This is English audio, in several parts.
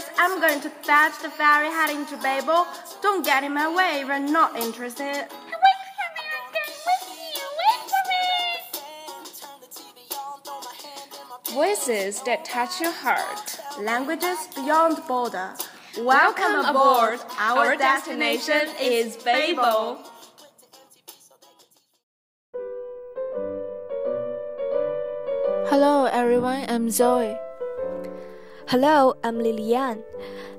Serious. I'm going to fetch the ferry heading to Babel. Don't get in my way if you're not interested. Wait for me, I'm going with you. Wait for me. Voices that touch your heart. Languages beyond border. Welcome aboard. Our destination is Babel. Hello everyone, I'm Zoe. Hello, I'm Lilian.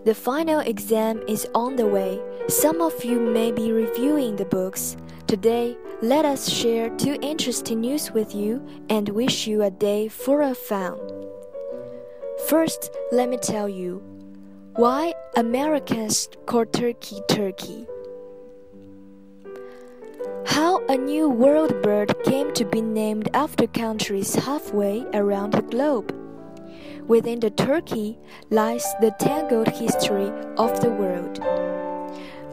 The final exam is on the way. Some of you may be reviewing the books. Today, let us share two interesting news with you and wish you a day full of fun. First, let me tell you why Americans call turkey turkey. How a new world bird came to be named after countries halfway around the globe. Within the turkey lies the tangled history of the world.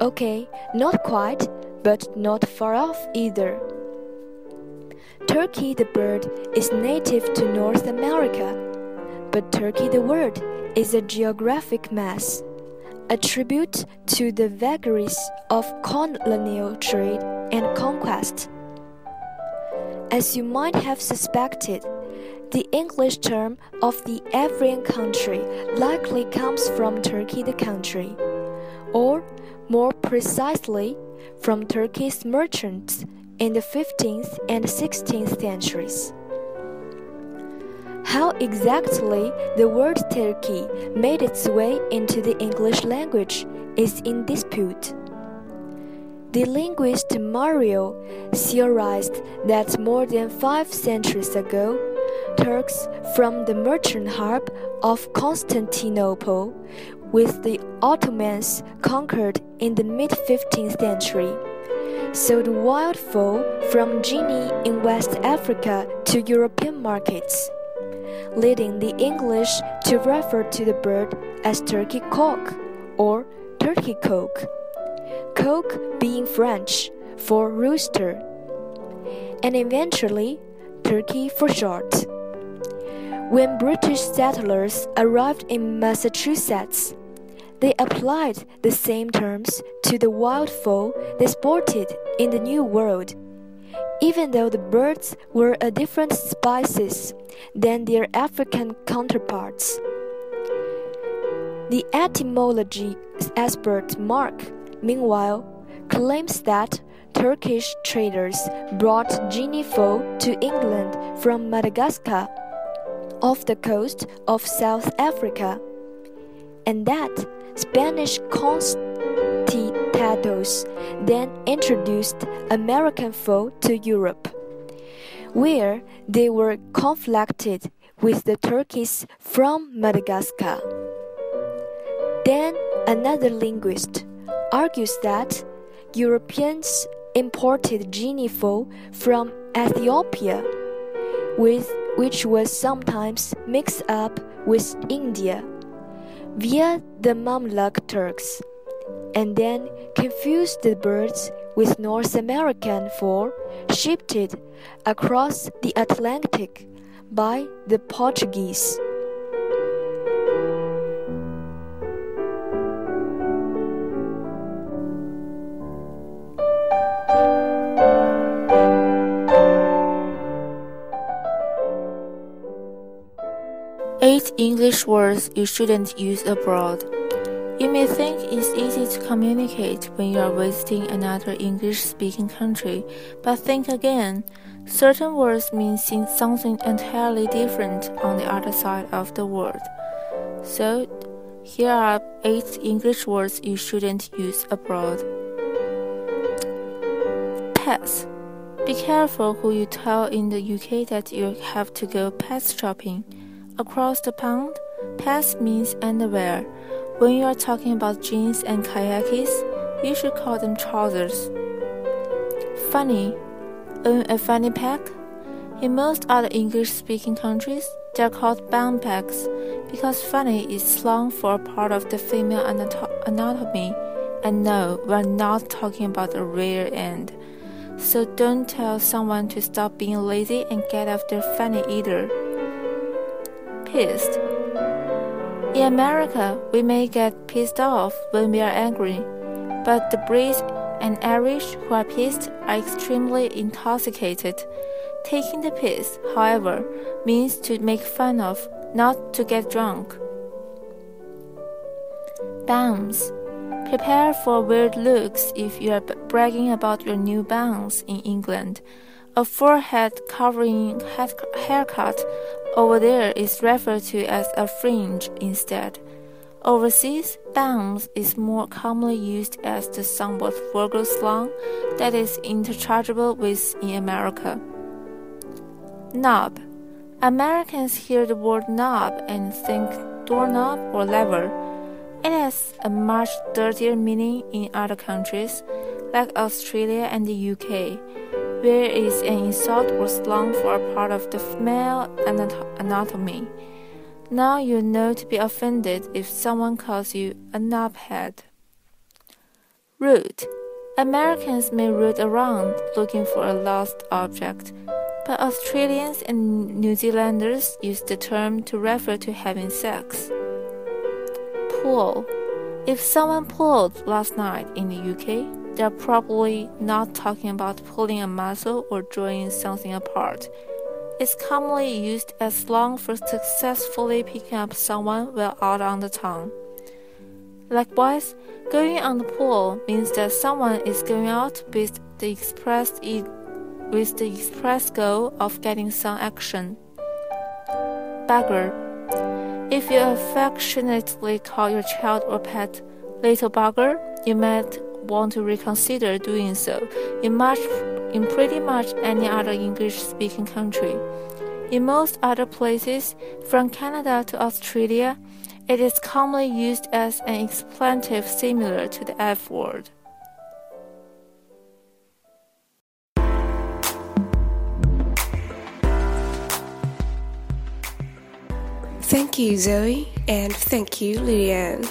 Okay, not quite, but not far off either. Turkey the bird is native to North America, but Turkey the word is a geographic mass, a tribute to the vagaries of colonial trade and conquest. As you might have suspected, the English term of the African country likely comes from Turkey the country, or more precisely, from Turkey's merchants in the 15th and 16th centuries. How exactly the word Turkey made its way into the English language is in dispute. The linguist Mario theorized that more than five centuries ago, Turks from the merchant hub of Constantinople, with the Ottomans conquered in the mid 15th century, sold wild fowl from Guinea in West Africa to European markets, leading the English to refer to the bird as turkey cock or turkey cock. Coq being French for rooster, and eventually turkey for short. When British settlers arrived in Massachusetts, they applied the same terms to the wild fowl they sported in the New World, even though the birds were a different species than their African counterparts. The etymology expert Mark, meanwhile, claims that Turkish traders brought guinea fowl to England from Madagascar off the coast of South Africa, and that Spanish conquistadors then introduced American fowl to Europe, where they were conflicted with the turkeys from Madagascar. Then another linguist argues that Europeans imported fowl from Ethiopia, with which was sometimes mixed up with India via the Mamluk Turks, and then confused the birds with North American fowl shipped across the Atlantic by the Portuguese. Eight English words you shouldn't use abroad. You may think it's easy to communicate when you are visiting another English speaking country, but think again. Certain words mean something entirely different on the other side of the world. So, here are eight English words you shouldn't use abroad. Pass, Be careful who you tell in the UK that you have to go pet shopping. Across the pond, pets means underwear. When you are talking about jeans and kayakis, you should call them trousers. Funny. Own a funny pack? In most other English speaking countries, they are called bum packs because funny is slang for a part of the female anatomy. And no, we're not talking about the rear end. So don't tell someone to stop being lazy and get off their funny either. Pissed. In America, we may get pissed off when we are angry, but the Brits and Irish who are pissed are extremely intoxicated. Taking the piss, however, means to make fun of, not to get drunk. Bounce. Prepare for weird looks if you are bragging about your new bounce in England. A forehead covering haircut over there is referred to as a fringe instead. Overseas, bangs is more commonly used as the somewhat vulgar slang that is interchangeable with in America. Knob. Americans hear the word knob and think doorknob or lever. It has a much dirtier meaning in other countries, like Australia and the UK, where is an insult or slang for a part of the female anatomy. Now you know to be offended if someone calls you a knobhead. Root. Americans may root around looking for a lost object, but Australians and New Zealanders use the term to refer to having sex. Pull. If someone pulled last night in the UK, they're probably not talking about pulling a muscle or drawing something apart It's commonly used as slang for successfully picking up someone while out on the town. Likewise, going on the pool means that someone is going out with the express with the express goal of getting some action. Bugger. If you affectionately call your child or pet little bugger, you might want to reconsider doing so in much in pretty much any other English speaking country. In most other places, from Canada to Australia, it is commonly used as an expletive similar to the F word. Thank you, Zoe, and thank you, Lilian.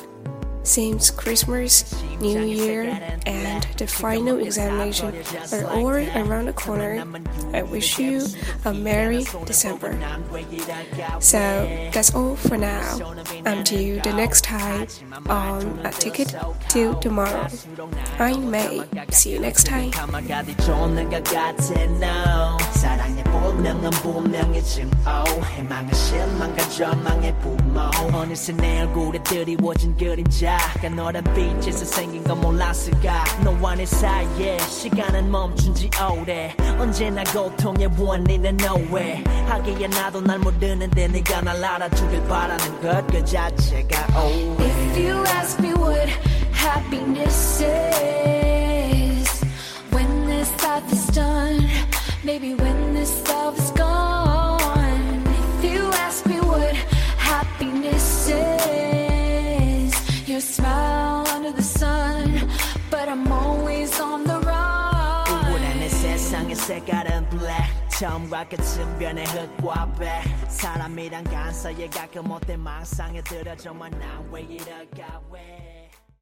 Since Christmas, New Year, and the final examination are all around the corner, I wish you a Merry December. So that's all for now. Until the next time on A Ticket to Tomorrow. I'm May. See you next time. 시야가 너란 빛에서 생긴 건 몰랐을까 너와 내 사이에 시간은 멈춘 지 오래 언제나 고통의 원인은 nowhere 하기에 나도 날 모르는데 네가 날 알아주길 바라는 것 그 자체가 oh If you ask me what happiness is When this life is done Maybe when this love is gone If you ask me what happiness is your smile under the sun But I'm always on the run 우울한 내 세상의 색깔은 black 처음과 끝은 변해 흙과 백 사람이란 간사에 가끔 못된 망상에 들어 정말 난왜 이럴까 왜